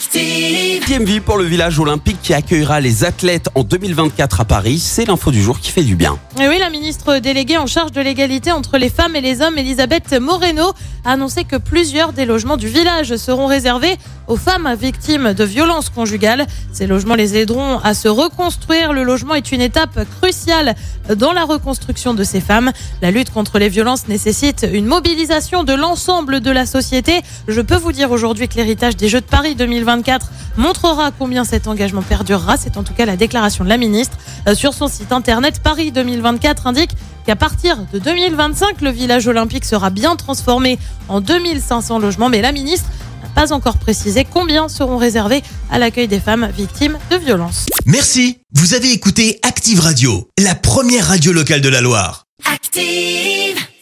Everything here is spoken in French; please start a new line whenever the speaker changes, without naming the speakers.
Active.
Deuxième vie pour le village olympique qui accueillera les athlètes en 2024 à Paris. C'est l'info du jour qui fait du bien.
Et oui, la ministre déléguée en charge de l'égalité entre les femmes et les hommes, Elisabeth Moreno, a annoncé que plusieurs des logements du village seront réservés aux femmes victimes de violences conjugales. Ces logements les aideront à se reconstruire. Le logement est une étape cruciale dans la reconstruction de ces femmes. La lutte contre les violences nécessite une mobilisation de l'ensemble de la société. Je peux vous dire aujourd'hui que l'héritage des Jeux de Paris 2024 montrera combien cet engagement perdurera. C'est en tout cas la déclaration de la ministre. Euh, Sur son site internet, Paris 2024 indique qu'à partir de 2025, le village olympique sera bien transformé en 2500 logements. Mais la ministre n'a pas encore précisé combien seront réservés à l'accueil des femmes victimes de violences.
Merci. Vous avez écouté Active Radio, la première radio locale de la Loire.
Active.